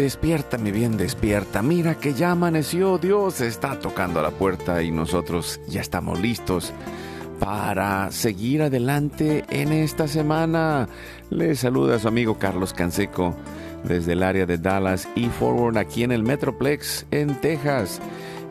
Despierta, mi bien, despierta. Mira que ya amaneció. Dios está tocando a la puerta y nosotros ya estamos listos para seguir adelante en esta semana. Le saluda a su amigo Carlos Canseco desde el área de Dallas y Forward aquí en el Metroplex en Texas.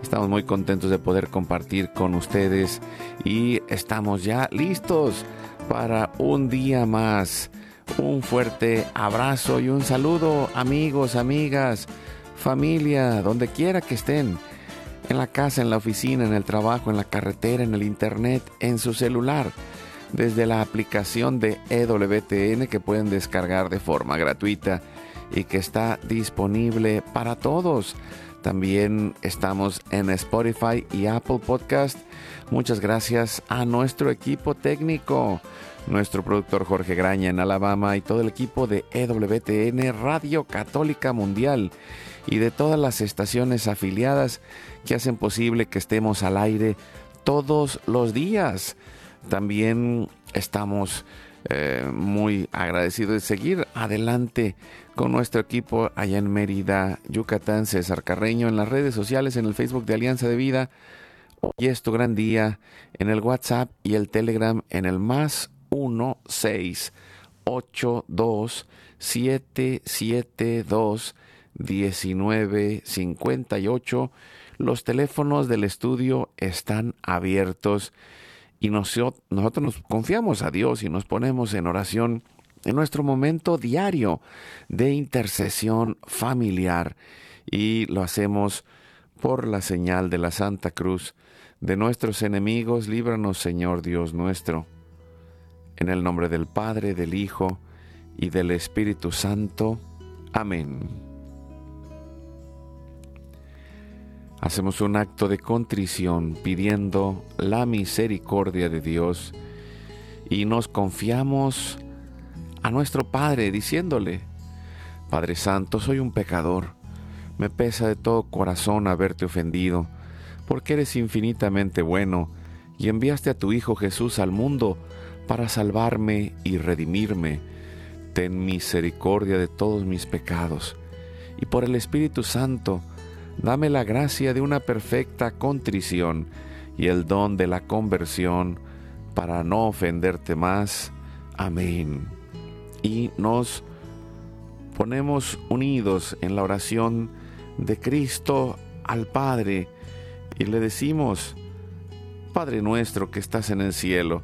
Estamos muy contentos de poder compartir con ustedes y estamos ya listos para un día más un fuerte abrazo y un saludo amigos, amigas, familia, donde quiera que estén, en la casa, en la oficina, en el trabajo, en la carretera, en el internet, en su celular, desde la aplicación de EWTN que pueden descargar de forma gratuita y que está disponible para todos. También estamos en Spotify y Apple Podcast. Muchas gracias a nuestro equipo técnico nuestro productor Jorge Graña en Alabama y todo el equipo de EWTN Radio Católica Mundial y de todas las estaciones afiliadas que hacen posible que estemos al aire todos los días. También estamos eh, muy agradecidos de seguir adelante con nuestro equipo allá en Mérida, Yucatán, César Carreño, en las redes sociales, en el Facebook de Alianza de Vida. Hoy es tu gran día en el WhatsApp y el Telegram en el más 1 6 8 2 7 7 2 19 58. Los teléfonos del estudio están abiertos y nosotros nos confiamos a Dios y nos ponemos en oración en nuestro momento diario de intercesión familiar y lo hacemos por la señal de la Santa Cruz de nuestros enemigos. Líbranos, Señor Dios nuestro en el nombre del Padre, del Hijo y del Espíritu Santo. Amén. Hacemos un acto de contrición pidiendo la misericordia de Dios y nos confiamos a nuestro Padre diciéndole, Padre Santo, soy un pecador, me pesa de todo corazón haberte ofendido, porque eres infinitamente bueno y enviaste a tu Hijo Jesús al mundo para salvarme y redimirme. Ten misericordia de todos mis pecados. Y por el Espíritu Santo, dame la gracia de una perfecta contrición y el don de la conversión para no ofenderte más. Amén. Y nos ponemos unidos en la oración de Cristo al Padre y le decimos, Padre nuestro que estás en el cielo,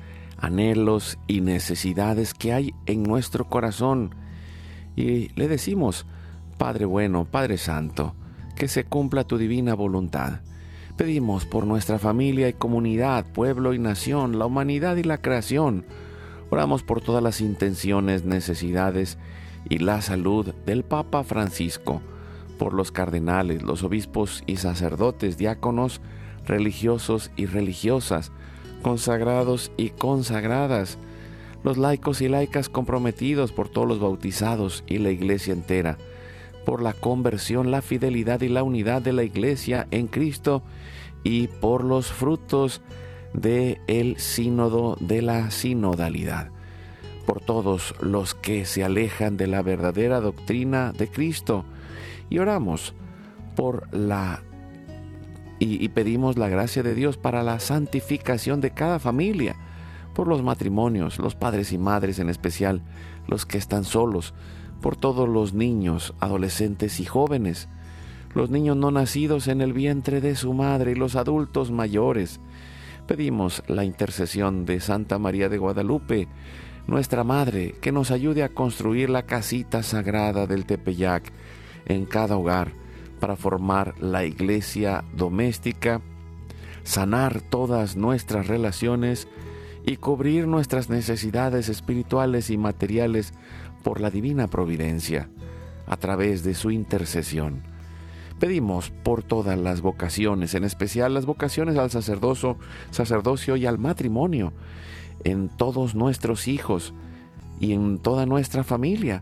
anhelos y necesidades que hay en nuestro corazón y le decimos, Padre bueno, Padre Santo, que se cumpla tu divina voluntad Pedimos por nuestra familia y comunidad, pueblo y nación, la humanidad y la creación. Oramos por todas las intenciones, necesidades y la salud del Papa Francisco, por los cardenales, los obispos y sacerdotes, diáconos, religiosos y religiosas, consagrados y consagradas, los laicos y laicas comprometidos por todos los bautizados y la iglesia entera, por la conversión, la fidelidad y la unidad de la iglesia en Cristo y por los frutos de sínodo de la sinodalidad, por todos los que se alejan de la verdadera doctrina de Cristo. Y oramos por la y, pedimos la gracia de Dios para la santificación de cada familia, por los matrimonios, los padres y madres en especial, los que están solos, por todos los niños, adolescentes y jóvenes, los niños no nacidos en el vientre de su madre y los adultos mayores. Pedimos la intercesión de Santa María de Guadalupe, nuestra Madre, que nos ayude a construir la casita sagrada del Tepeyac en cada hogar para formar la iglesia doméstica, sanar todas nuestras relaciones y cubrir nuestras necesidades espirituales y materiales por la divina providencia a través de su intercesión. Pedimos por todas las vocaciones, en especial las vocaciones al sacerdocio, sacerdocio y al matrimonio, en todos nuestros hijos y en toda nuestra familia,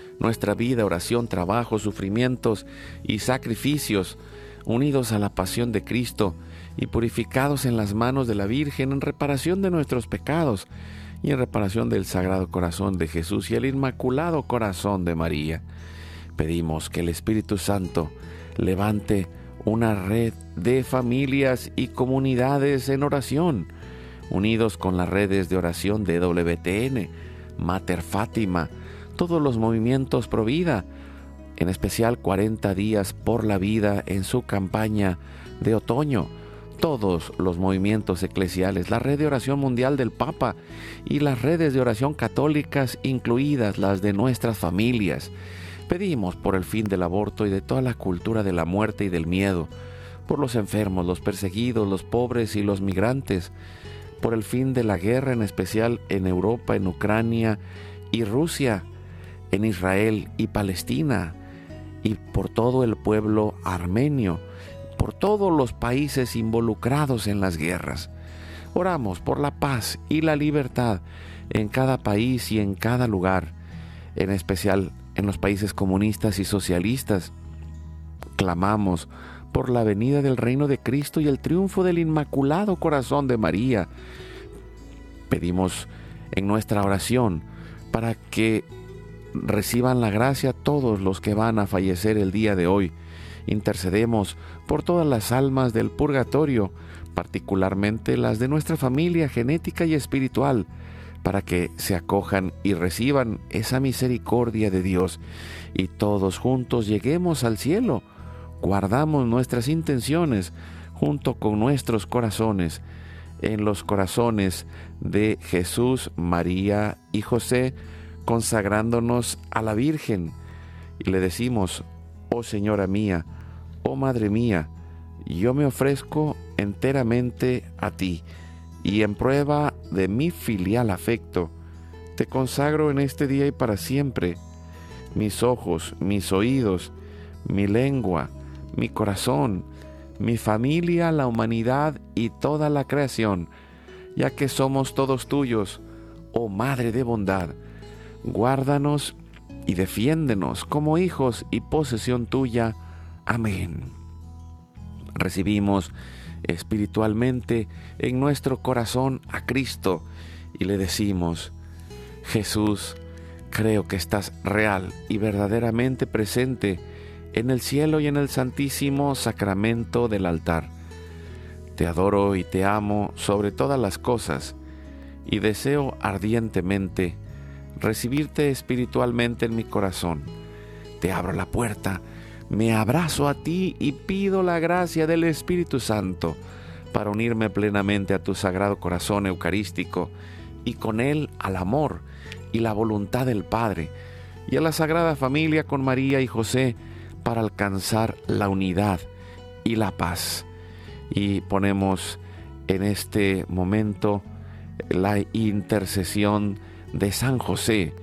nuestra vida, oración, trabajo, sufrimientos y sacrificios unidos a la pasión de Cristo y purificados en las manos de la Virgen en reparación de nuestros pecados y en reparación del Sagrado Corazón de Jesús y el Inmaculado Corazón de María. Pedimos que el Espíritu Santo levante una red de familias y comunidades en oración, unidos con las redes de oración de WTN, Mater Fátima, todos los movimientos pro vida, en especial 40 días por la vida en su campaña de otoño, todos los movimientos eclesiales, la red de oración mundial del Papa y las redes de oración católicas, incluidas las de nuestras familias. Pedimos por el fin del aborto y de toda la cultura de la muerte y del miedo, por los enfermos, los perseguidos, los pobres y los migrantes, por el fin de la guerra, en especial en Europa, en Ucrania y Rusia, en Israel y Palestina, y por todo el pueblo armenio, por todos los países involucrados en las guerras. Oramos por la paz y la libertad en cada país y en cada lugar, en especial en los países comunistas y socialistas. Clamamos por la venida del reino de Cristo y el triunfo del Inmaculado Corazón de María. Pedimos en nuestra oración para que reciban la gracia todos los que van a fallecer el día de hoy. Intercedemos por todas las almas del purgatorio, particularmente las de nuestra familia genética y espiritual, para que se acojan y reciban esa misericordia de Dios y todos juntos lleguemos al cielo. Guardamos nuestras intenciones junto con nuestros corazones en los corazones de Jesús, María y José, consagrándonos a la Virgen. Y le decimos, oh Señora mía, oh Madre mía, yo me ofrezco enteramente a ti, y en prueba de mi filial afecto, te consagro en este día y para siempre mis ojos, mis oídos, mi lengua, mi corazón, mi familia, la humanidad y toda la creación, ya que somos todos tuyos, oh Madre de bondad. Guárdanos y defiéndenos como hijos y posesión tuya. Amén. Recibimos espiritualmente en nuestro corazón a Cristo y le decimos, Jesús, creo que estás real y verdaderamente presente en el cielo y en el santísimo sacramento del altar. Te adoro y te amo sobre todas las cosas y deseo ardientemente recibirte espiritualmente en mi corazón. Te abro la puerta, me abrazo a ti y pido la gracia del Espíritu Santo para unirme plenamente a tu sagrado corazón eucarístico y con él al amor y la voluntad del Padre y a la Sagrada Familia con María y José para alcanzar la unidad y la paz. Y ponemos en este momento la intercesión de San José,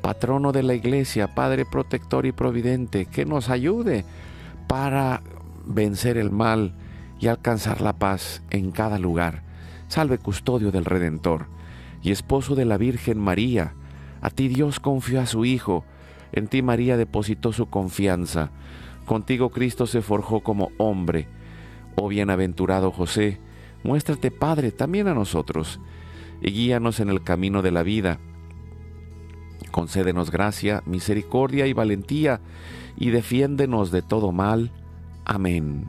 patrono de la iglesia, Padre protector y providente, que nos ayude para vencer el mal y alcanzar la paz en cada lugar. Salve custodio del Redentor y esposo de la Virgen María. A ti Dios confió a su Hijo en ti María depositó su confianza. Contigo Cristo se forjó como hombre. Oh bienaventurado José, muéstrate Padre también a nosotros, y guíanos en el camino de la vida. Concédenos gracia, misericordia y valentía, y defiéndenos de todo mal. Amén.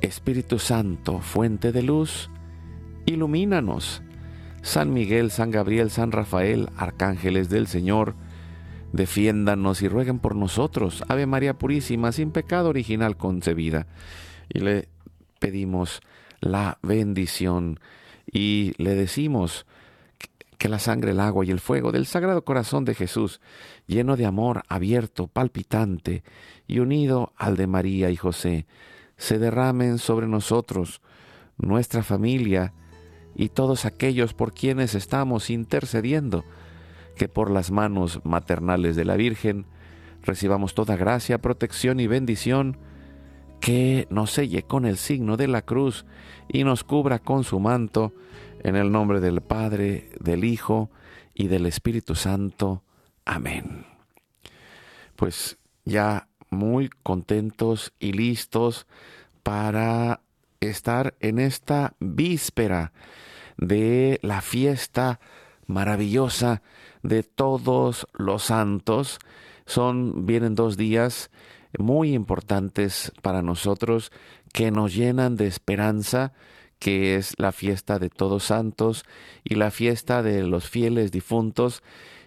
Espíritu Santo, fuente de luz, ilumínanos. San Miguel, San Gabriel, San Rafael, arcángeles del Señor, defiéndanos y rueguen por nosotros. Ave María Purísima, sin pecado original concebida. Y le pedimos la bendición y le decimos que la sangre, el agua y el fuego del Sagrado Corazón de Jesús, lleno de amor, abierto, palpitante y unido al de María y José, se derramen sobre nosotros, nuestra familia y todos aquellos por quienes estamos intercediendo que por las manos maternales de la Virgen recibamos toda gracia, protección y bendición, que nos selle con el signo de la cruz y nos cubra con su manto, en el nombre del Padre, del Hijo y del Espíritu Santo. Amén. Pues ya muy contentos y listos para estar en esta víspera de la fiesta maravillosa de todos los santos. Son, vienen dos días muy importantes para nosotros que nos llenan de esperanza, que es la fiesta de todos santos y la fiesta de los fieles difuntos.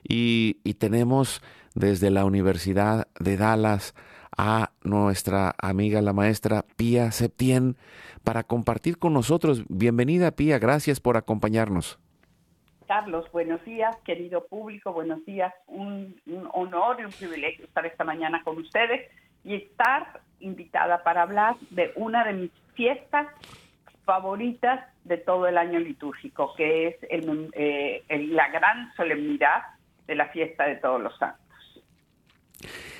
Y, tenemos desde la Universidad de Dallas a nuestra amiga la maestra Pía Septien para compartir con nosotros. Bienvenida Pía, gracias por acompañarnos. Carlos, buenos días, querido público, buenos días. Un, honor y un privilegio estar esta mañana con ustedes y estar invitada para hablar de una de mis fiestas favoritas de todo el año litúrgico, que es eh, la gran solemnidad de la fiesta de todos los santos.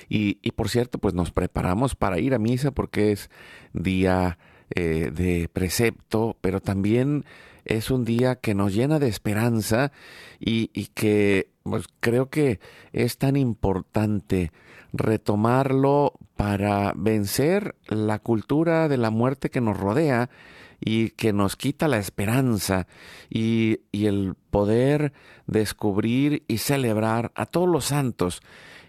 Y, por cierto, pues nos preparamos para ir a misa porque es día eh, de precepto, pero también es un día que nos llena de esperanza y, que pues, creo que es tan importante retomarlo para vencer la cultura de la muerte que nos rodea y que nos quita la esperanza y, y, el poder descubrir y celebrar a todos los santos,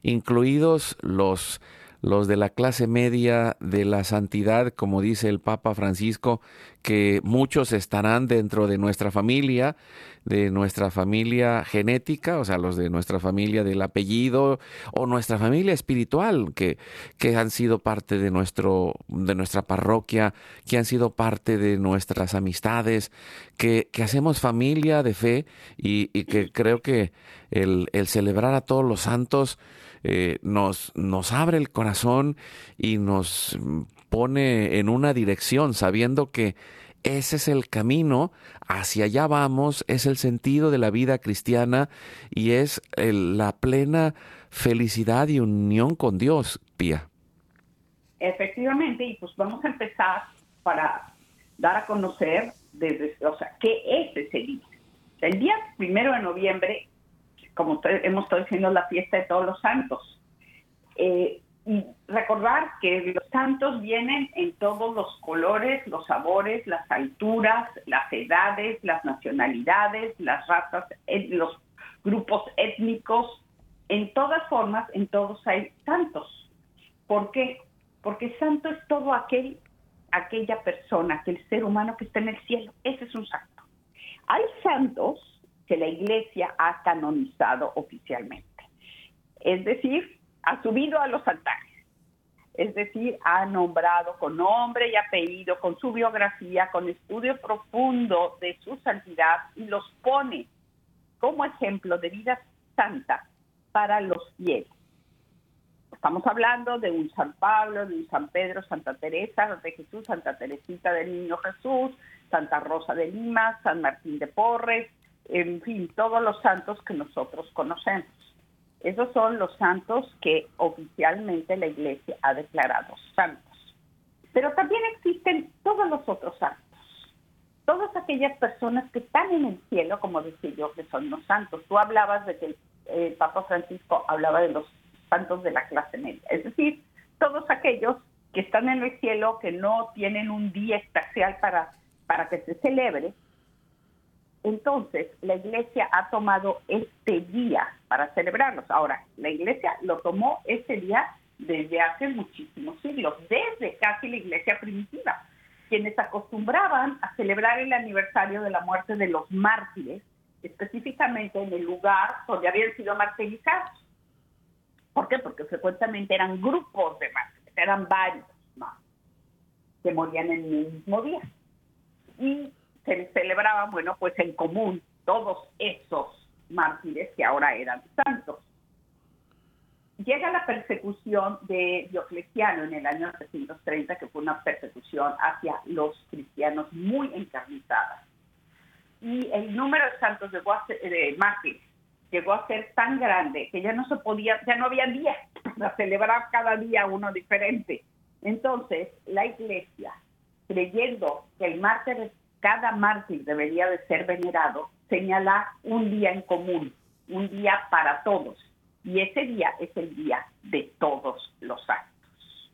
incluidos los los de la clase media de la santidad, como dice el Papa Francisco, que muchos estarán dentro de nuestra familia, de nuestra familia genética, o sea, los de nuestra familia del apellido, o nuestra familia espiritual, que, que han sido parte de, nuestro, de nuestra parroquia, que han sido parte de nuestras amistades, que, que hacemos familia de fe y, que creo que el celebrar a todos los santos, eh, nos, nos abre el corazón y nos pone en una dirección, sabiendo que ese es el camino, hacia allá vamos, es el sentido de la vida cristiana y es la plena felicidad y unión con Dios, Pía. Efectivamente, y pues vamos a empezar para dar a conocer desde, o sea, qué es ese día. El día primero de noviembre como hemos estado diciendo, la fiesta de todos los santos. Eh, y recordar que los santos vienen en todos los colores, los sabores, las alturas, las edades, las nacionalidades, las razas, los grupos étnicos, en todas formas, en todos hay santos. ¿Por qué? Porque santo es todo aquel, aquella persona, aquel ser humano que está en el cielo. Ese es un santo. Hay santos que la Iglesia ha canonizado oficialmente. Es decir, ha subido a los altares. Es decir, ha nombrado con nombre y apellido, con su biografía, con estudio profundo de su santidad y los pone como ejemplo de vida santa para los fieles. Estamos hablando de un San Pablo, de un San Pedro, Santa Teresa de Jesús, Santa Teresita del Niño Jesús, Santa Rosa de Lima, San Martín de Porres, en fin, todos los santos que nosotros conocemos. Esos son los santos que oficialmente la Iglesia ha declarado santos. Pero también existen todos los otros santos. Todas aquellas personas que están en el cielo, como decía yo, que son los santos. Tú hablabas de que el, Papa Francisco hablaba de los santos de la clase media. Es decir, todos aquellos que están en el cielo, que no tienen un día especial para, para que se celebre, entonces, la iglesia ha tomado este día para celebrarlos. Ahora, la iglesia lo tomó este día desde hace muchísimos siglos, desde casi la iglesia primitiva, quienes acostumbraban a celebrar el aniversario de la muerte de los mártires, específicamente en el lugar donde habían sido martirizados. ¿Por qué? Porque frecuentemente eran grupos de mártires, eran varios más, que morían en el mismo día. Y se celebraban, bueno, pues en común todos esos mártires que ahora eran santos. Llega la persecución de Diocleciano en el año 330, que fue una persecución hacia los cristianos muy encarnizada. Y el número de santos llegó a ser, de mártires llegó a ser tan grande que ya no se podía, ya no había día para celebrar cada día uno diferente. Entonces, la iglesia, creyendo que el mártir cada mártir debería de ser venerado, señala un día en común, un día para todos. Y ese día es el día de todos los santos.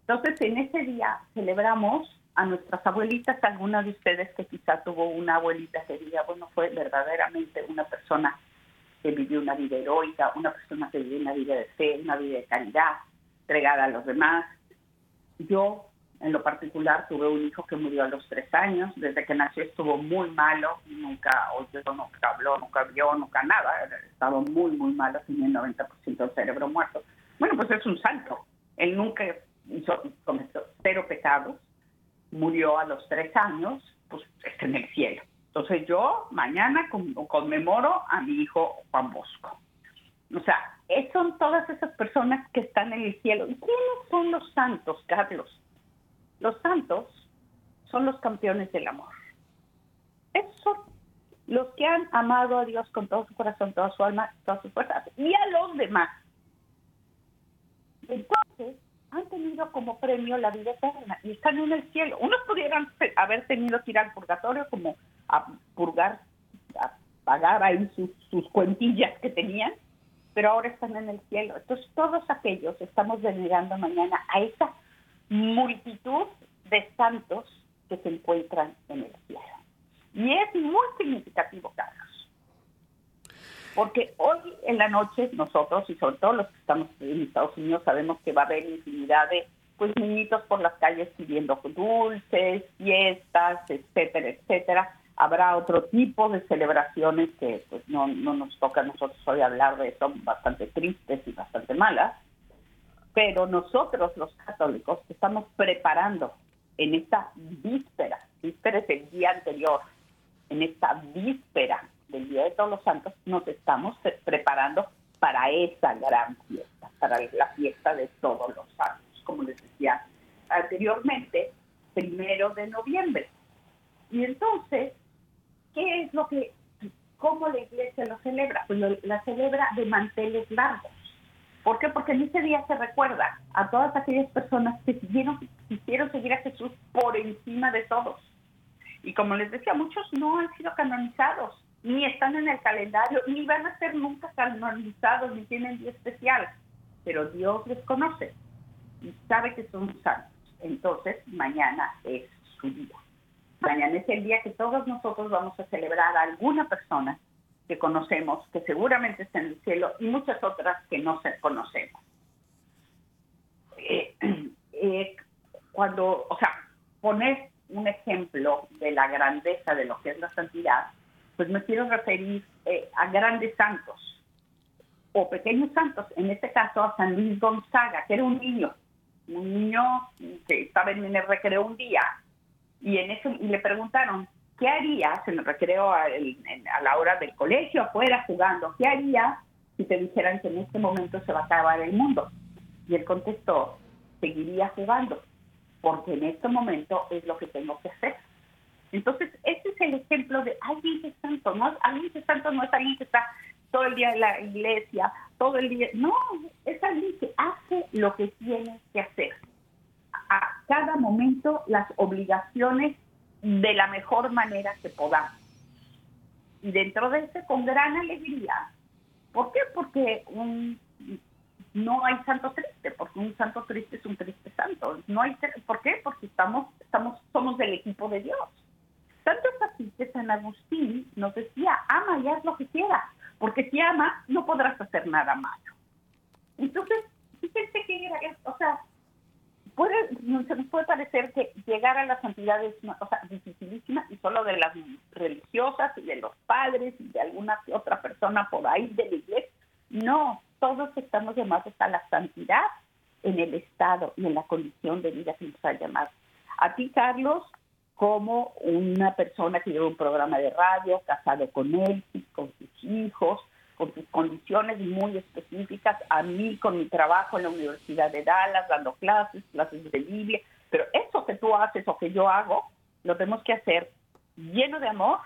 Entonces, en ese día celebramos a nuestras abuelitas, alguna de ustedes que quizá tuvo una abuelita que diga, bueno, fue verdaderamente una persona que vivió una vida heroica, una persona que vivió una vida de fe, una vida de caridad, entregada a los demás. Yo en lo particular, tuve un hijo que murió a los tres años. Desde que nació estuvo muy malo. Nunca oyó, nunca habló, nunca vio, nunca nada. Estaba muy, muy malo. Tenía el 90% del cerebro muerto. Bueno, pues es un santo. Él nunca hizo, cometió cero pecados. Murió a los tres años. Pues está en el cielo. Entonces yo mañana conmemoro a mi hijo Juan Bosco. O sea, son todas esas personas que están en el cielo. ¿Y quiénes son los santos, Carlos? Los santos son los campeones del amor. Esos son los que han amado a Dios con todo su corazón, toda su alma, todas sus fuerzas y a los demás. Entonces, han tenido como premio la vida eterna y están en el cielo. Unos pudieran haber tenido que ir al purgatorio como a purgar, a pagar ahí sus, sus cuentillas que tenían, pero ahora están en el cielo. Entonces, todos aquellos estamos venerando mañana a esa multitud de santos que se encuentran en el cielo. Y es muy significativo, Carlos, Porque hoy en la noche nosotros y sobre todo los que estamos en Estados Unidos sabemos que va a haber infinidad de pues niñitos por las calles pidiendo dulces, fiestas, etcétera, etcétera. Habrá otro tipo de celebraciones que pues no, no nos toca a nosotros hoy hablar de eso, bastante tristes y bastante malas. Pero nosotros los católicos estamos preparando en esta víspera, víspera es el día anterior, en esta víspera del Día de Todos los Santos, nos estamos preparando para esa gran fiesta, para la fiesta de todos los santos como les decía anteriormente, primero de noviembre. Y entonces, ¿qué es lo que, cómo la iglesia lo celebra? Pues la celebra de manteles largos. ¿Por qué? Porque en ese día se recuerda a todas aquellas personas que siguieron, quisieron seguir a Jesús por encima de todos. Y como les decía, muchos no han sido canonizados, ni están en el calendario, ni van a ser nunca canonizados, ni tienen día especial. Pero Dios les conoce y sabe que son santos. Entonces, mañana es su día. Mañana es el día que todos nosotros vamos a celebrar a alguna persona que conocemos, que seguramente está en el cielo, y muchas otras que no conocemos. Eh, eh, cuando, o sea, poner un ejemplo de la grandeza de lo que es la santidad, pues me quiero referir eh, a grandes santos o pequeños santos, en este caso a San Luis Gonzaga, que era un niño un niño que estaba en el recreo un día y en eso y le preguntaron qué harías en el recreo a, la hora del colegio afuera jugando qué haría si te dijeran que en este momento se va a acabar el mundo y él contestó seguiría jugando porque en este momento es lo que tengo que hacer entonces ese es el ejemplo de alguien que santo no alguien que santo no es alguien que está todo el día en la iglesia, todo el día. No, es alguien que hace lo que tiene que hacer. A cada momento las obligaciones de la mejor manera que podamos. Y dentro de ese con gran alegría. ¿Por qué? Porque un, no hay santo triste, porque un santo triste es un triste santo. No hay, ¿Por qué? Porque estamos, estamos, somos del equipo de Dios. Tanto así que San Agustín nos decía, ama y haz lo que quieras porque si amas no podrás hacer nada malo. Entonces, fíjense que, o sea, puede, se nos puede parecer que llegar a la santidad es una cosa dificilísima y solo de las religiosas y de los padres y de alguna otra persona por ahí de la iglesia. No, todos estamos llamados a la santidad en el estado y en la condición de vida que nos ha llamado. A ti, Carlos, como una persona que lleva un programa de radio, casado con él, con sus hijos, con sus condiciones muy específicas, a mí con mi trabajo en la Universidad de Dallas, dando clases, clases de Biblia, pero eso que tú haces o que yo hago, lo tenemos que hacer lleno de amor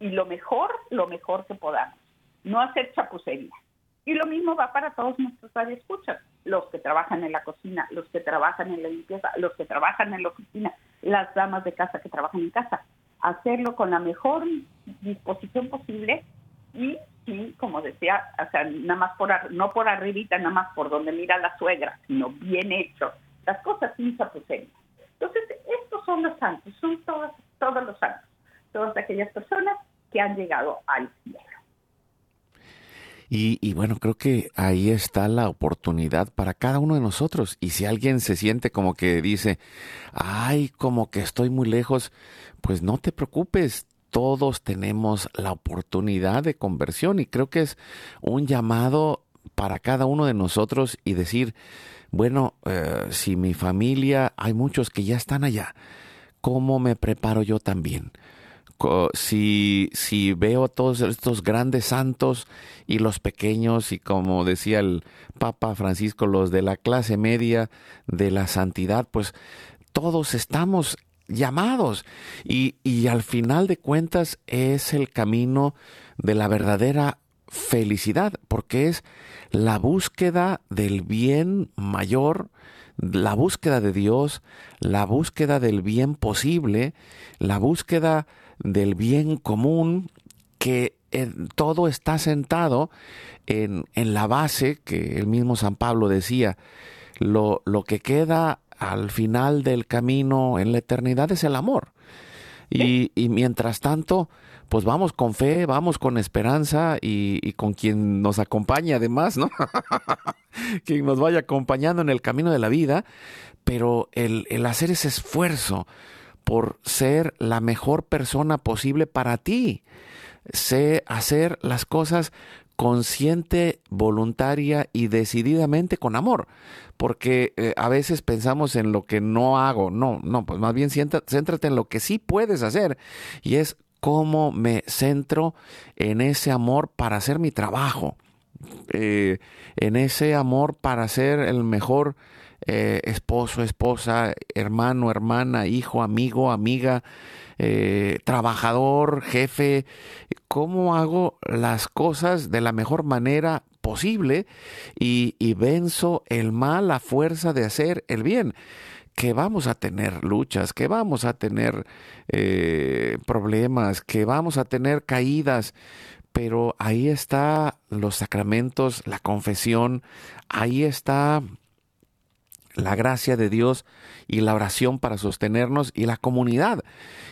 y lo mejor, lo mejor que podamos, no hacer chapucería. Y lo mismo va para todos nuestros radioescuchas, los que trabajan en la cocina, los que trabajan en la limpieza, los que trabajan en la oficina, las damas de casa que trabajan en casa. Hacerlo con la mejor disposición posible y, sí, como decía, o sea, nada más por, no por arribita, nada más por donde mira la suegra, sino bien hecho. Las cosas sin chapucería. Entonces, estos son los santos, son todos, todos los santos, todas aquellas personas que han llegado al cielo. Y, bueno, creo que ahí está la oportunidad para cada uno de nosotros. Y si alguien se siente como que dice, ay, como que estoy muy lejos, pues no te preocupes. Todos tenemos la oportunidad de conversión y creo que es un llamado para cada uno de nosotros y decir, bueno, eh, si mi familia, hay muchos que ya están allá, ¿cómo me preparo yo también? si, si veo a todos estos grandes santos y los pequeños y como decía el Papa Francisco, los de la clase media de la santidad, pues todos estamos llamados. Y, y al final de cuentas es el camino de la verdadera felicidad, porque es la búsqueda del bien mayor, la búsqueda de Dios, la búsqueda del bien posible, la búsqueda del bien común, que todo está sentado en, en, la base que el mismo San Pablo decía, lo, lo que queda al final del camino en la eternidad es el amor. Y, y mientras tanto, pues vamos con fe, vamos con esperanza y, y con quien nos acompañe además, ¿no? quien nos vaya acompañando en el camino de la vida, pero el, el hacer ese esfuerzo por ser la mejor persona posible para ti, sé hacer las cosas consciente, voluntaria y decididamente con amor, porque eh, a veces pensamos en lo que no hago, no, no, pues más bien céntrate en lo que sí puedes hacer. Y es cómo me centro en ese amor para hacer mi trabajo, eh, en ese amor para ser el mejor eh, esposo, esposa, hermano, hermana, hijo, amigo, amiga, eh, trabajador, jefe, cómo hago las cosas de la mejor manera posible y, venzo el mal a fuerza de hacer el bien que vamos a tener luchas, que vamos a tener eh, problemas, que vamos a tener caídas, pero ahí está los sacramentos, la confesión, ahí está la gracia de Dios y la oración para sostenernos y la comunidad.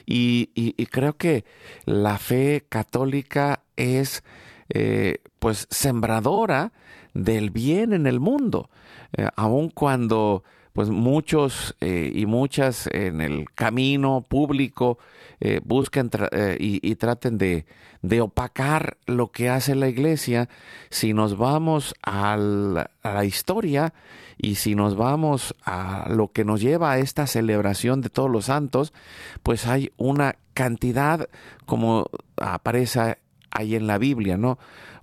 Y, creo que la fe católica es eh, pues sembradora del bien en el mundo, eh, aun cuando pues muchos eh, y muchas en el camino público eh, busquen eh, y, traten de, de, opacar lo que hace la iglesia, si nos vamos a la, historia y si nos vamos a lo que nos lleva a esta celebración de todos los santos, pues hay una cantidad como aparece ahí en la Biblia, ¿no?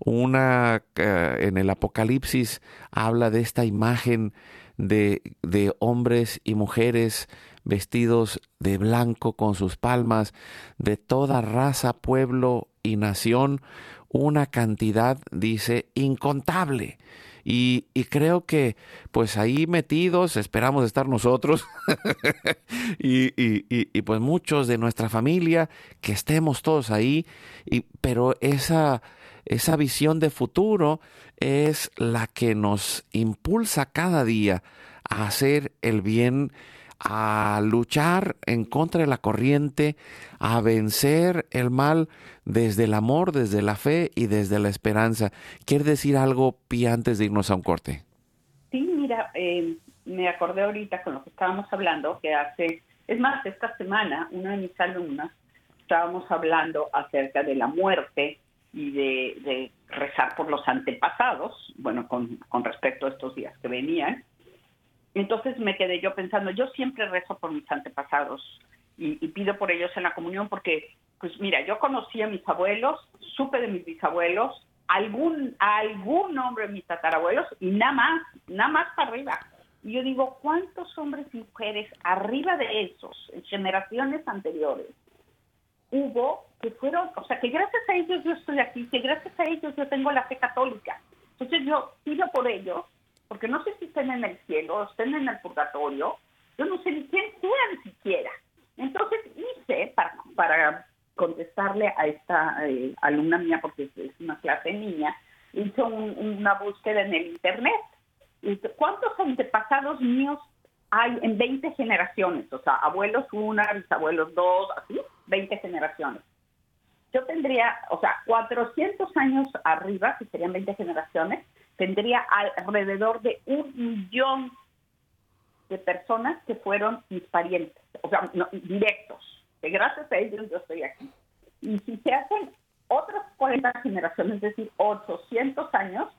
Una en el Apocalipsis habla de esta imagen de, de hombres y mujeres vestidos de blanco con sus palmas, de toda raza, pueblo y nación, una cantidad, dice, incontable. Y, y, creo que pues ahí metidos esperamos estar nosotros y, y, y, pues muchos de nuestra familia que estemos todos ahí, y, pero esa, esa visión de futuro es la que nos impulsa cada día a hacer el bien, a luchar en contra de la corriente, a vencer el mal desde el amor, desde la fe y desde la esperanza. ¿Quiere decir algo, Pi, antes de irnos a un corte? Sí, mira, eh, me acordé ahorita con lo que estábamos hablando, que hace, es más, esta semana, una de mis alumnas, estábamos hablando acerca de la muerte y de, rezar por los antepasados, bueno, con, con respecto a estos días que venían. Entonces me quedé yo pensando, yo siempre rezo por mis antepasados y, pido por ellos en la comunión porque, pues mira, yo conocí a mis abuelos, supe de mis bisabuelos, algún, algún nombre de mis tatarabuelos y nada más, nada más para arriba. Y yo digo, ¿cuántos hombres y mujeres arriba de esos, en generaciones anteriores, hubo que fueron, o sea, que gracias a ellos yo estoy aquí, que gracias a ellos yo tengo la fe católica. Entonces yo pido por ellos, porque no sé si estén en el cielo estén en el purgatorio, yo no sé ni quién sean siquiera. Entonces hice, para, para contestarle a esta eh, alumna mía, porque es una clase niña, hice una búsqueda en el Internet. ¿Cuántos antepasados míos hay en 20 generaciones? O sea, abuelos una, bisabuelos dos, así, 20 generaciones. Yo tendría, o sea, 400 años arriba, que serían 20 generaciones, tendría alrededor de un millón de personas que fueron mis parientes, o sea, directos, que gracias a ellos yo estoy aquí. Y si se hacen otras 40 generaciones, es decir, 800 años,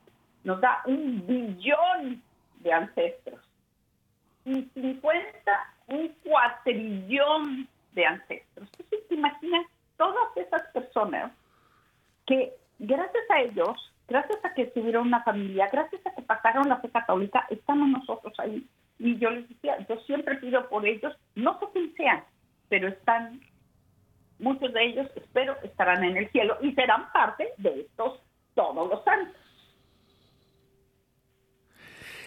nos da un billón de ancestros. Y 50, un cuatrillón de ancestros. Entonces, te imaginas todas esas personas que gracias a ellos, gracias a que tuvieron una familia, gracias a que pasaron la fe católica, estamos nosotros ahí. Y yo les decía, yo siempre pido por ellos, no sé quién sean, pero están, muchos de ellos, espero, estarán en el cielo y serán parte de estos todos los santos.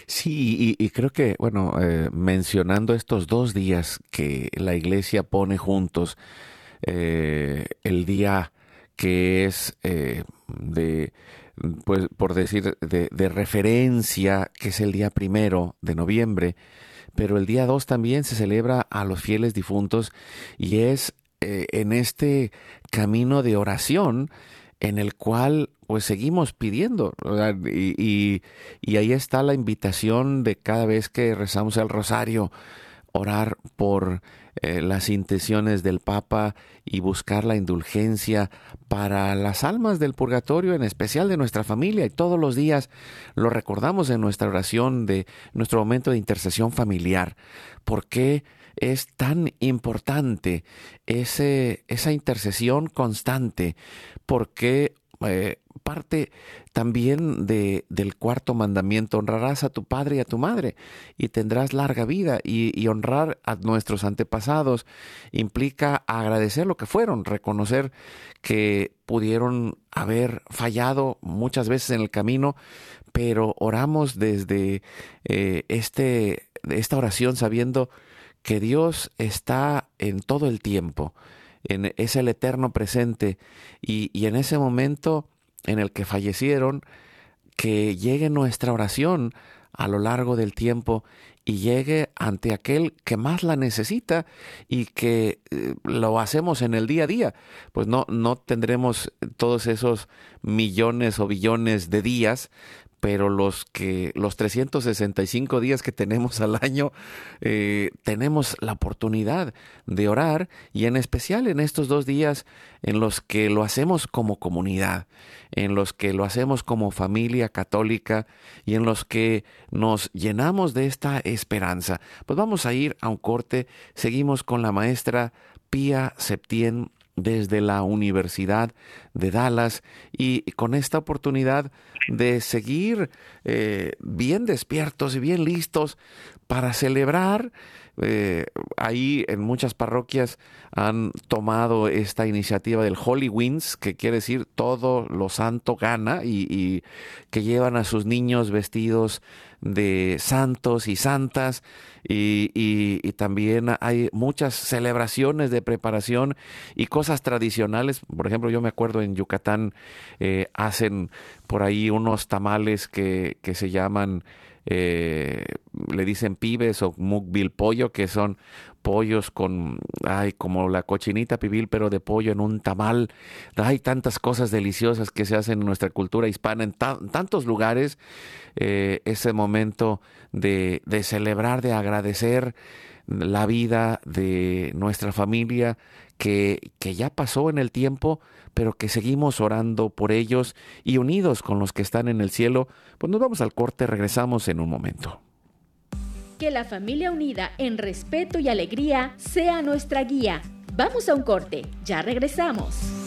Sí, y, creo que, bueno, eh, mencionando estos dos días que la iglesia pone juntos, eh, el día que es eh, de, pues, por decir, de, de, referencia, que es el día primero de noviembre, pero el día dos también se celebra a los fieles difuntos y es eh, en este camino de oración en el cual pues seguimos pidiendo. Y, y, ahí está la invitación de cada vez que rezamos el rosario, orar por eh, las intenciones del Papa y buscar la indulgencia para las almas del purgatorio, en especial de nuestra familia. Y todos los días lo recordamos en nuestra oración de nuestro momento de intercesión familiar. ¿Por qué es tan importante ese, esa intercesión constante? ¿Por qué eh, parte también de, del cuarto mandamiento, honrarás a tu padre y a tu madre y tendrás larga vida y, honrar a nuestros antepasados implica agradecer lo que fueron, reconocer que pudieron haber fallado muchas veces en el camino, pero oramos desde eh, este, esta oración sabiendo que Dios está en todo el tiempo, en, es el eterno presente y, y en ese momento en el que fallecieron, que llegue nuestra oración a lo largo del tiempo y llegue ante aquel que más la necesita y que eh, lo hacemos en el día a día. Pues no, no tendremos todos esos millones o billones de días, pero los que los 365 días que tenemos al año eh, tenemos la oportunidad de orar y en especial en estos dos días en los que lo hacemos como comunidad, en los que lo hacemos como familia católica y en los que nos llenamos de esta esperanza. Pues vamos a ir a un corte, seguimos con la maestra Pía Septien desde la Universidad de Dallas y con esta oportunidad de seguir eh, bien despiertos y bien listos para celebrar. Eh, ahí en muchas parroquias han tomado esta iniciativa del Holy Winds, que quiere decir todo lo santo gana, y que llevan a sus niños vestidos de santos y santas y, y, también hay muchas celebraciones de preparación y cosas tradicionales. Por ejemplo, yo me acuerdo en Yucatán eh, hacen por ahí unos tamales que se llaman eh, le dicen pibes o mukbil pollo, que son pollos con, ay, como la cochinita pibil, pero de pollo en un tamal. Hay tantas cosas deliciosas que se hacen en nuestra cultura hispana, en, tantos lugares, eh, ese momento de, de celebrar, de agradecer la vida de nuestra familia que, que ya pasó en el tiempo, pero que seguimos orando por ellos y unidos con los que están en el cielo, pues nos vamos al corte, regresamos en un momento. Que la familia unida en respeto y alegría sea nuestra guía. Vamos a un corte, ya regresamos.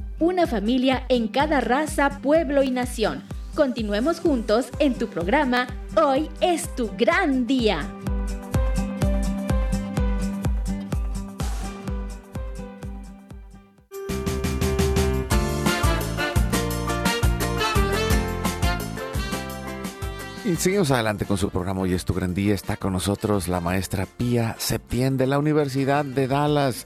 una familia en cada raza, pueblo y nación. Continuemos juntos en tu programa Hoy es tu gran día. Y seguimos adelante con su programa Hoy es tu gran día. Está con nosotros la maestra Pía Septién de la Universidad de Dallas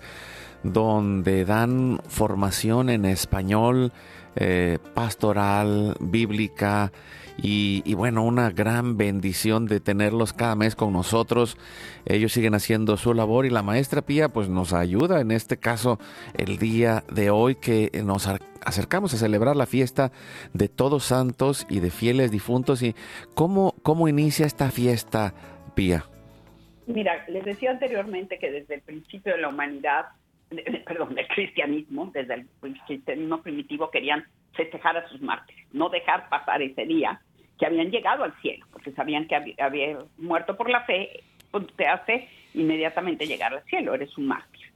donde dan formación en español, eh, pastoral, bíblica y, bueno, una gran bendición de tenerlos cada mes con nosotros. Ellos siguen haciendo su labor y la maestra Pía pues nos ayuda en este caso el día de hoy que nos acercamos a celebrar la fiesta de todos santos y de fieles difuntos. ¿Y cómo, cómo inicia esta fiesta, Pía? Mira, les decía anteriormente que desde el principio de la humanidad perdón, del cristianismo, desde el cristianismo primitivo querían festejar a sus mártires, no dejar pasar ese día que habían llegado al cielo, porque sabían que había, muerto por la fe, pues, te hace inmediatamente llegar al cielo, eres un mártir.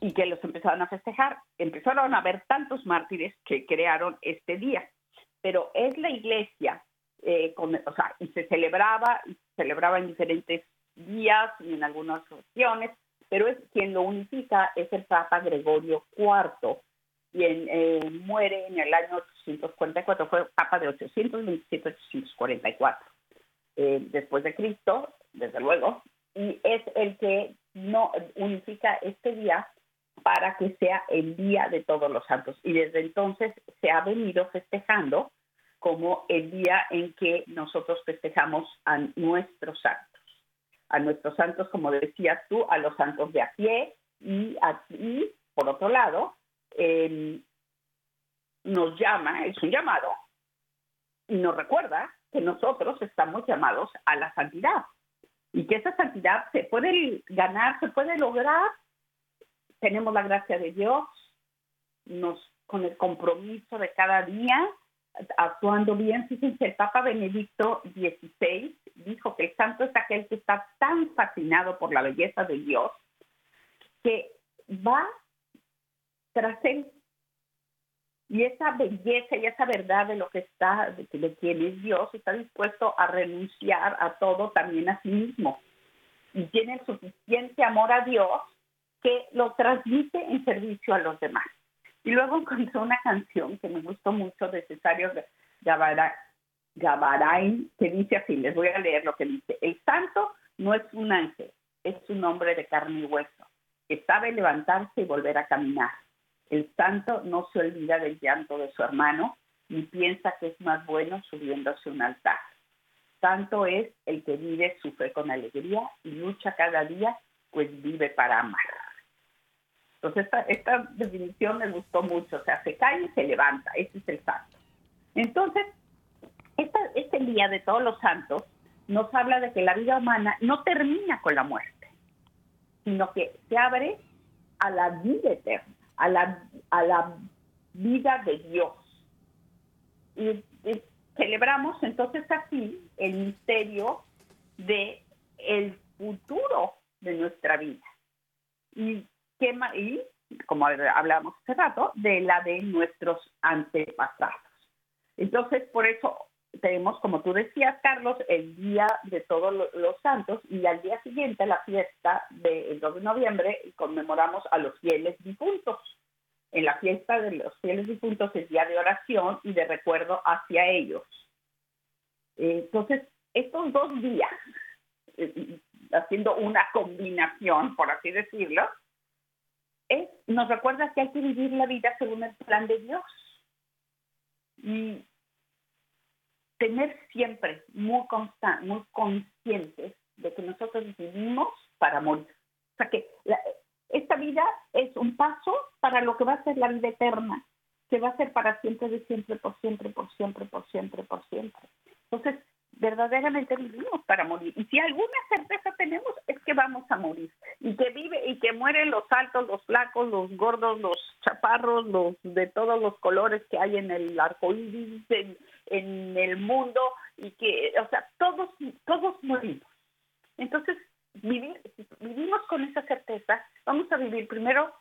Y que los empezaron a festejar. Empezaron a haber tantos mártires que crearon este día. Pero es la iglesia, eh, o sea, y se celebraba, y se celebraba en diferentes días y en algunas ocasiones, pero es quien lo unifica es el Papa Gregorio IV, quien eh, muere en el año 844, fue Papa de 827-844, eh, después de Cristo, desde luego, y es el que no unifica este día para que sea el día de todos los santos. Y desde entonces se ha venido festejando como el día en que nosotros festejamos a nuestros santos a nuestros santos, como decías tú, a los santos de a pie y aquí, por otro lado, em, nos llama, es un llamado, y nos recuerda que nosotros estamos llamados a la santidad y que esa santidad se puede ganar, se puede lograr. Tenemos la gracia de Dios, nos con el compromiso de cada día actuando bien. Fíjense, el Papa Benedicto XVI dijo que el santo es aquel que está tan fascinado por la belleza de Dios que va tras él. Y esa belleza y esa verdad de lo que está, de, de quién es Dios, está dispuesto a renunciar a todo también a sí mismo. Y tiene el suficiente amor a Dios que lo transmite en servicio a los demás. Y luego encontré una canción que me gustó mucho de Cesario Gavarain, que dice así, les voy a leer lo que dice. El santo no es un ángel, es un hombre de carne y hueso, que sabe levantarse y volver a caminar. El santo no se olvida del llanto de su hermano, ni piensa que es más bueno subiéndose a un altar. Santo es el que vive su fe con alegría y lucha cada día, pues vive para amar. Entonces, esta, esta definición me gustó mucho, o sea, se cae y se levanta, ese es el santo. Entonces, esta, este día de todos los santos nos habla de que la vida humana no termina con la muerte, sino que se abre a la vida eterna, a la, a la vida de Dios. Y, y celebramos entonces así el misterio de el futuro de nuestra vida. Y y, como hablábamos hace rato, de la de nuestros antepasados. Entonces, por eso tenemos, como tú decías, Carlos, el Día de Todos los Santos y al día siguiente la fiesta del 2 de noviembre conmemoramos a los fieles difuntos. En la fiesta de los fieles difuntos es día de oración y de recuerdo hacia ellos. Entonces, estos dos días, eh, haciendo una combinación, por así decirlo, nos recuerda que hay que vivir la vida según el plan de Dios. Y tener siempre muy, constant, muy conscientes de que nosotros vivimos para morir. O sea que esta vida es un paso para lo que va a ser la vida eterna. que va a ser para siempre, de siempre, por siempre, por siempre, por siempre, por siempre. Entonces, verdaderamente vivimos para morir. Y si alguna certeza tenemos es que vamos a morir. Y que vive y que mueren los altos, los flacos, los gordos, los chaparros, los de todos los colores que hay en el arco iris, en, el mundo, y que, o sea, todos, todos morimos. Entonces, vivir, vivimos con esa certeza, vamos a vivir primero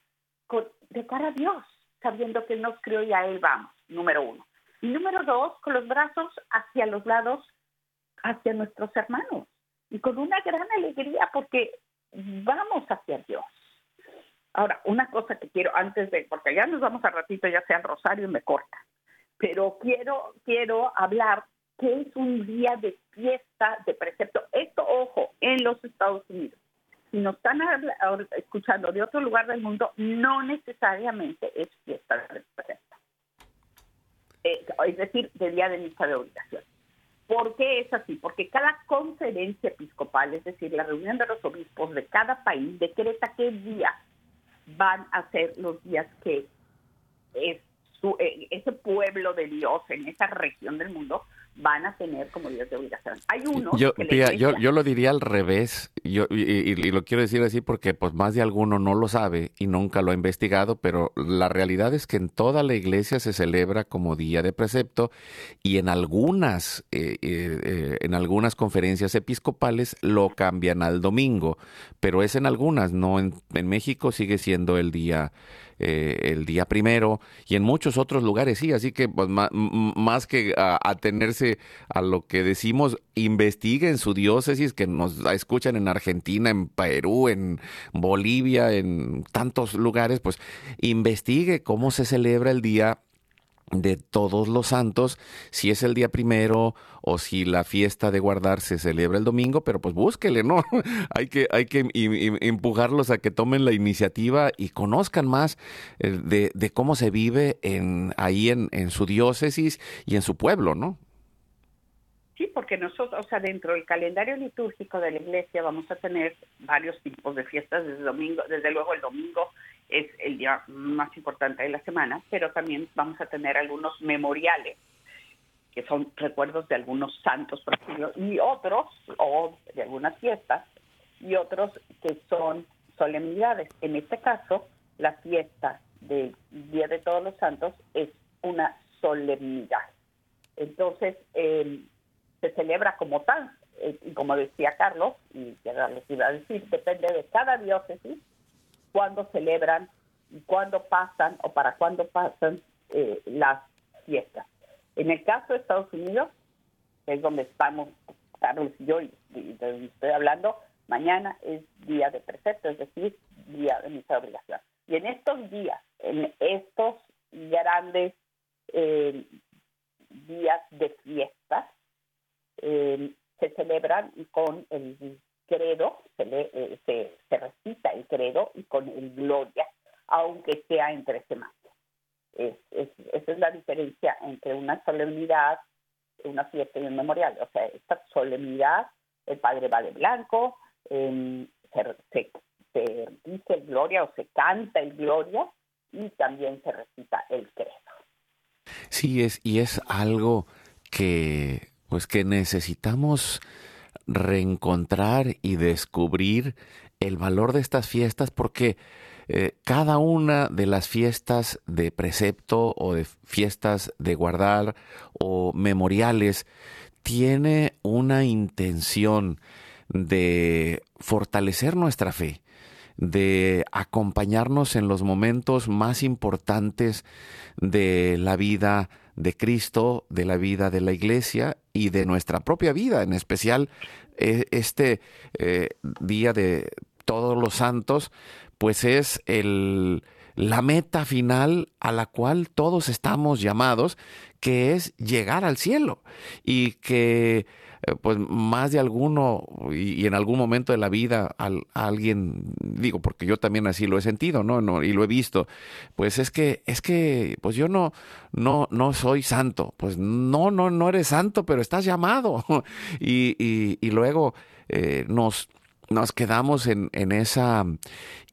de cara a Dios, sabiendo que Él nos crió y a Él vamos, número uno. Y número dos, con los brazos hacia los lados hacia nuestros hermanos y con una gran alegría porque vamos hacia Dios. Ahora, una cosa que quiero antes de, porque ya nos vamos a ratito, ya sea al rosario y me corta, pero quiero, quiero hablar que es un día de fiesta de precepto. Esto, ojo, en los Estados Unidos. Si nos están escuchando de otro lugar del mundo, no necesariamente es fiesta de precepto. Eh, es decir, de día de misa de obligación. ¿Por qué es así? Porque cada conferencia episcopal, es decir, la reunión de los obispos de cada país, decreta qué día van a ser los días que eh, ese pueblo de Dios en esa región del mundo van a tener como Dios de obligación. Hay uno yo, yo, lo diría al revés, yo, y, lo quiero decir así porque pues más de alguno no lo sabe y nunca lo ha investigado, pero la realidad es que en toda la iglesia se celebra como día de precepto y en algunas, eh, eh, en algunas conferencias episcopales lo cambian al domingo, pero es en algunas, no en, en México sigue siendo el día eh, el día primero y en muchos otros lugares sí, así que pues, más, que atenerse a, lo que decimos, investiguen su diócesis que nos escuchan en Argentina, en Perú, en Bolivia, en tantos lugares, pues investigue cómo se celebra el día de todos los santos, si es el día primero o si la fiesta de guardar se celebra el domingo, pero pues búsquele, ¿no? hay que, hay que empujarlos a que tomen la iniciativa y conozcan más eh, de, de cómo se vive en, ahí en, en su diócesis y en su pueblo, ¿no? Sí, porque nosotros, o sea, dentro del calendario litúrgico de la iglesia vamos a tener varios tipos de fiestas desde domingo, desde luego el domingo es el día más importante de la semana, pero también vamos a tener algunos memoriales, que son recuerdos de algunos santos, por ejemplo, y otros, o de algunas fiestas, y otros que son solemnidades. En este caso, la fiesta del Día de Todos los Santos es una solemnidad. Entonces, se celebra como tal, eh, y como decía Carlos, y ya les iba a decir, depende de cada diócesis, cuándo celebran y cuándo pasan o para cuándo pasan eh, las fiestas. En el caso de Estados Unidos, que es donde estamos, Carlos y yo, y, donde estoy hablando, mañana es día de precepto, es decir, día de misa de obligación. Y en estos días, en estos grandes eh, días de fiestas, eh, se celebran con el credo, se, eh, se, recita el credo y con el gloria, aunque sea entre semanas. Es, esa es la diferencia entre una solemnidad, una fiesta y un memorial. O sea, esta solemnidad, el padre va de blanco, em, se, se, dice el gloria o se canta el gloria y también se recita el credo. Sí, es, y es algo que, pues que necesitamos reencontrar y descubrir el valor de estas fiestas porque eh, cada una de las fiestas de precepto o de fiestas de guardar o memoriales tiene una intención de fortalecer nuestra fe, de acompañarnos en los momentos más importantes de la vida de Cristo, de la vida de la iglesia y de nuestra propia vida, en especial eh, este eh, día de todos los santos, pues es el, la meta final a la cual todos estamos llamados, que es llegar al cielo y que pues más de alguno y, en algún momento de la vida alguien digo porque yo también así lo he sentido ¿no? no y lo he visto pues es que es que pues yo no no no soy santo pues no no no eres santo pero estás llamado y, y, luego eh, nos nos quedamos en, en esa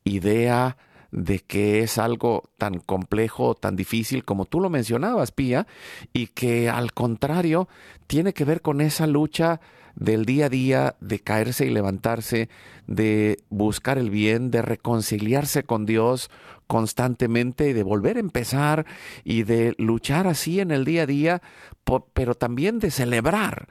idea de que es algo tan complejo, tan difícil como tú lo mencionabas, Pía, y que al contrario tiene que ver con esa lucha del día a día, de caerse y levantarse, de buscar el bien, de reconciliarse con Dios constantemente y de volver a empezar y de luchar así en el día a día, pero también de celebrar,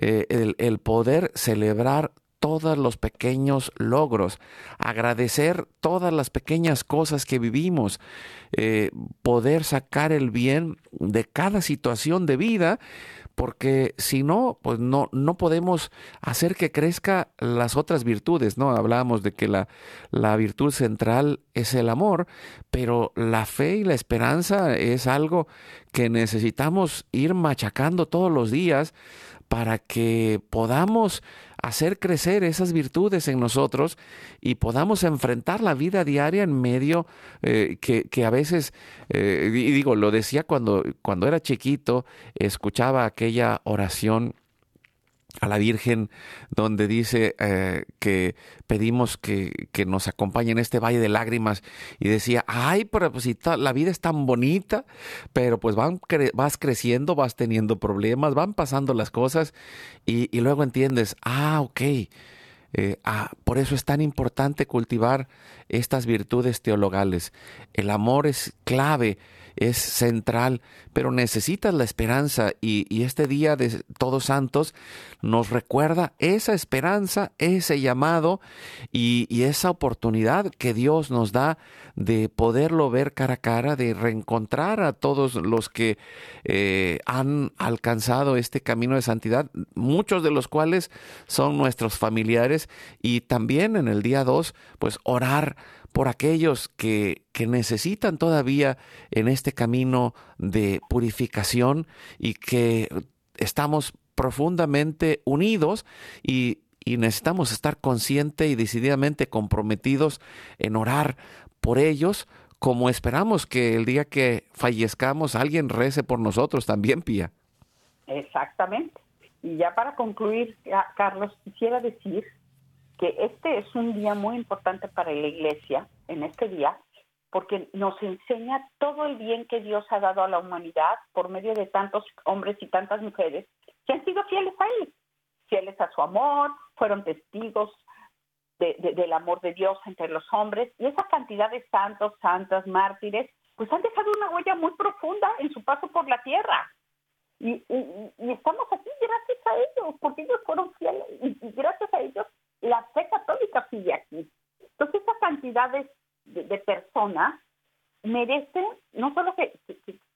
eh, el, el poder celebrar todos los pequeños logros, agradecer todas las pequeñas cosas que vivimos, eh, poder sacar el bien de cada situación de vida, porque si no, pues no, no podemos hacer que crezca las otras virtudes, ¿no? Hablábamos de que la, la virtud central es el amor, pero la fe y la esperanza es algo que necesitamos ir machacando todos los días para que podamos hacer crecer esas virtudes en nosotros y podamos enfrentar la vida diaria en medio eh, que, a veces, eh, y digo, lo decía cuando, cuando era chiquito, escuchaba aquella oración a la Virgen, donde dice eh, que pedimos que, que, nos acompañe en este valle de lágrimas, y decía, ay, pero pues la vida es tan bonita, pero pues van vas creciendo, vas teniendo problemas, van pasando las cosas, y, y luego entiendes, ah, ok, eh, ah, por eso es tan importante cultivar estas virtudes teologales. El amor es clave es central, pero necesitas la esperanza y, este día de Todos Santos nos recuerda esa esperanza, ese llamado y, esa oportunidad que Dios nos da de poderlo ver cara a cara, de reencontrar a todos los que eh, han alcanzado este camino de santidad, muchos de los cuales son nuestros familiares. Y también en el día 2, pues orar por aquellos que, que, necesitan todavía en este camino de purificación y que estamos profundamente unidos y, y necesitamos estar consciente y decididamente comprometidos en orar por ellos, como esperamos que el día que fallezcamos alguien rece por nosotros también, Pía. Exactamente. Y ya para concluir, Carlos, quisiera decir que este es un día muy importante para la iglesia, en este día, porque nos enseña todo el bien que Dios ha dado a la humanidad por medio de tantos hombres y tantas mujeres que han sido fieles a Él, fieles a su amor, fueron testigos del amor de Dios entre los hombres, y esa cantidad de santos, santas, mártires, pues han dejado una huella muy profunda en su paso por la tierra. Y, estamos aquí gracias a ellos, porque ellos fueron fieles, y gracias a ellos la fe católica sigue aquí. Entonces, esa cantidad de, personas merecen no solo que,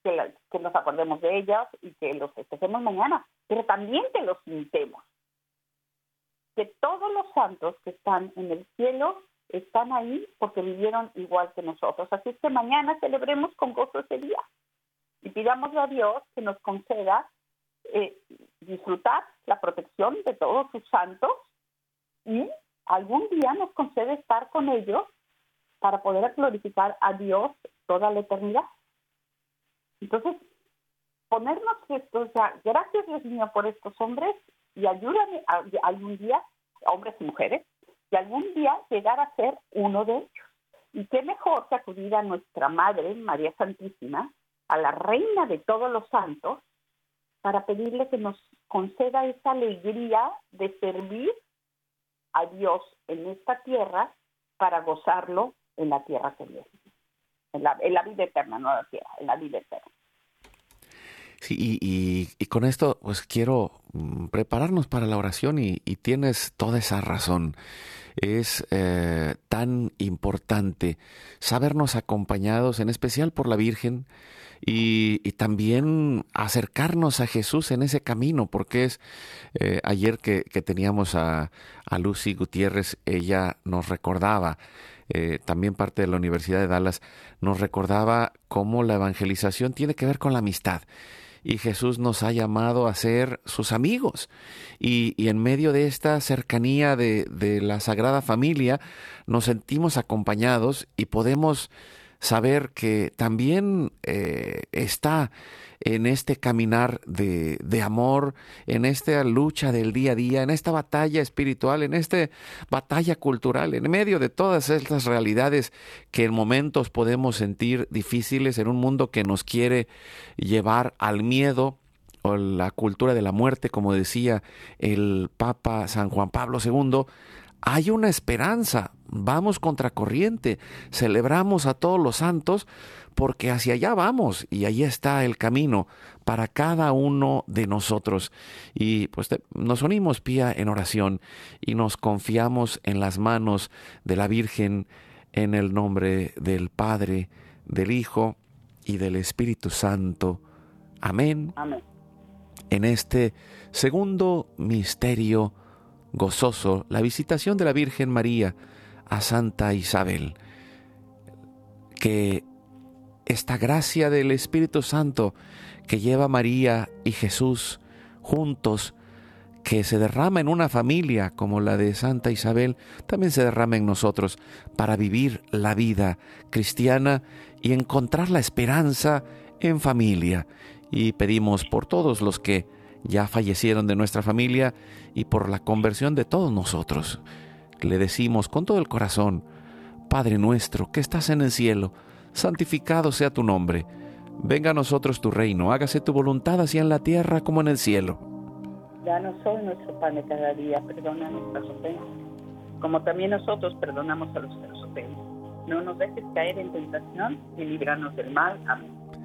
que, nos acordemos de ellas y que los festejemos mañana, pero también que los imitemos. Que todos los santos que están en el cielo están ahí porque vivieron igual que nosotros. Así es que mañana celebremos con gozo ese día y pidamos a Dios que nos conceda eh, disfrutar la protección de todos sus santos y algún día nos concede estar con ellos para poder glorificar a Dios toda la eternidad. Entonces, ponernos esto, o sea, gracias Dios mío por estos hombres y ayúdame a, algún día, hombres y mujeres, y algún día llegar a ser uno de ellos. Y qué mejor que acudir a nuestra Madre, María Santísima, a la Reina de todos los santos, para pedirle que nos conceda esa alegría de servir a Dios en esta tierra para gozarlo en la tierra que viene. En la, vida eterna, no la tierra, en la vida eterna. Sí, y, con esto pues quiero mm, prepararnos para la oración y, tienes toda esa razón. Es eh, tan importante sabernos acompañados, en especial por la Virgen, y, también acercarnos a Jesús en ese camino, porque es eh, ayer que, teníamos a, Lucy Gutiérrez, ella nos recordaba, eh, también parte de la Universidad de Dallas, nos recordaba cómo la evangelización tiene que ver con la amistad y Jesús nos ha llamado a ser sus amigos. Y, y en medio de esta cercanía de, de, la Sagrada Familia nos sentimos acompañados y podemos saber que también eh, está en este caminar de, de, amor, en esta lucha del día a día, en esta batalla espiritual, en esta batalla cultural, en medio de todas estas realidades que en momentos podemos sentir difíciles en un mundo que nos quiere llevar al miedo o la cultura de la muerte, como decía el Papa San Juan Pablo II, hay una esperanza, vamos contracorriente, celebramos a todos los santos porque hacia allá vamos y ahí está el camino para cada uno de nosotros. Y pues nos unimos pía en oración y nos confiamos en las manos de la Virgen en el nombre del Padre, del Hijo y del Espíritu Santo. Amén. Amén. En este segundo misterio gozoso, la visitación de la Virgen María a Santa Isabel, que esta gracia del Espíritu Santo que lleva María y Jesús juntos, que se derrama en una familia como la de Santa Isabel, también se derrama en nosotros para vivir la vida cristiana y encontrar la esperanza en familia. Y pedimos por todos los que ya fallecieron de nuestra familia y por la conversión de todos nosotros. Le decimos con todo el corazón, Padre nuestro que estás en el cielo, santificado sea tu nombre. Venga a nosotros tu reino, hágase tu voluntad así en la tierra como en el cielo. Danos hoy nuestro pan de cada día, perdona nuestras ofensas, como también nosotros perdonamos a los que nos ofenden. No nos dejes caer en tentación y líbranos del mal. Amén.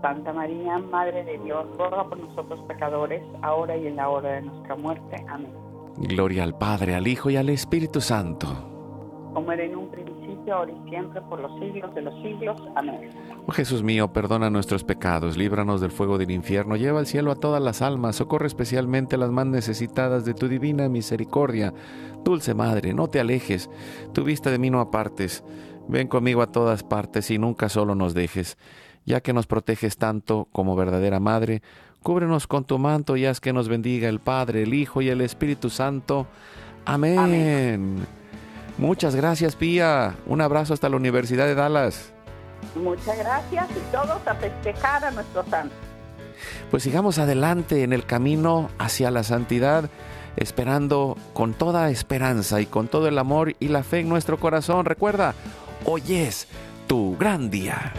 Santa María, Madre de Dios, ruega por nosotros pecadores, ahora y en la hora de nuestra muerte. Amén. Gloria al Padre, al Hijo y al Espíritu Santo. Como era en un principio, ahora y siempre, por los siglos de los siglos. Amén. Oh Jesús mío, perdona nuestros pecados, líbranos del fuego del infierno, lleva al cielo a todas las almas, socorre especialmente a las más necesitadas de tu divina misericordia. Dulce Madre, no te alejes, tu vista de mí no apartes, ven conmigo a todas partes y nunca solo nos dejes. Ya que nos proteges tanto como verdadera Madre, cúbrenos con tu manto y haz que nos bendiga el Padre, el Hijo y el Espíritu Santo. Amén. Amén. Muchas gracias, Pía. Un abrazo hasta la Universidad de Dallas. Muchas gracias y todos a festejar a nuestro santo. Pues sigamos adelante en el camino hacia la santidad, esperando con toda esperanza y con todo el amor y la fe en nuestro corazón. Recuerda, hoy es tu gran día.